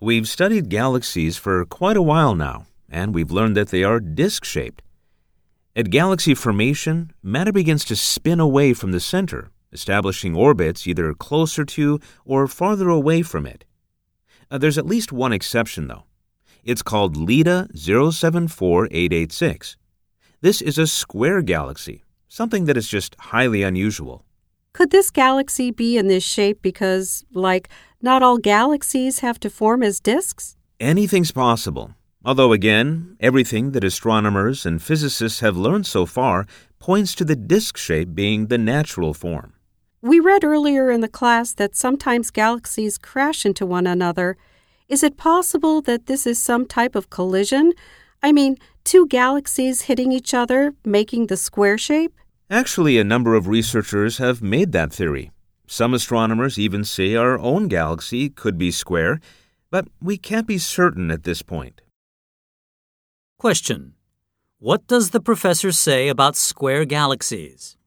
We've studied galaxies for quite a while now, and we've learned that they are disk shaped. At galaxy formation, matter begins to spin away from the center, establishing orbits either closer to or farther away from it. Uh, there's at least one exception, though. It's called LEDA 074886. This is a square galaxy, something that is just highly unusual. Could this galaxy be in this shape because, like, not all galaxies have to form as disks? Anything's possible. Although, again, everything that astronomers and physicists have learned so far points to the disk shape being the natural form. We read earlier in the class that sometimes galaxies crash into one another. Is it possible that this is some type of collision? I mean, two galaxies hitting each other, making the square shape? Actually, a number of researchers have made that theory. Some astronomers even say our own galaxy could be square, but we can't be certain at this point. Question. What does the professor say about square galaxies?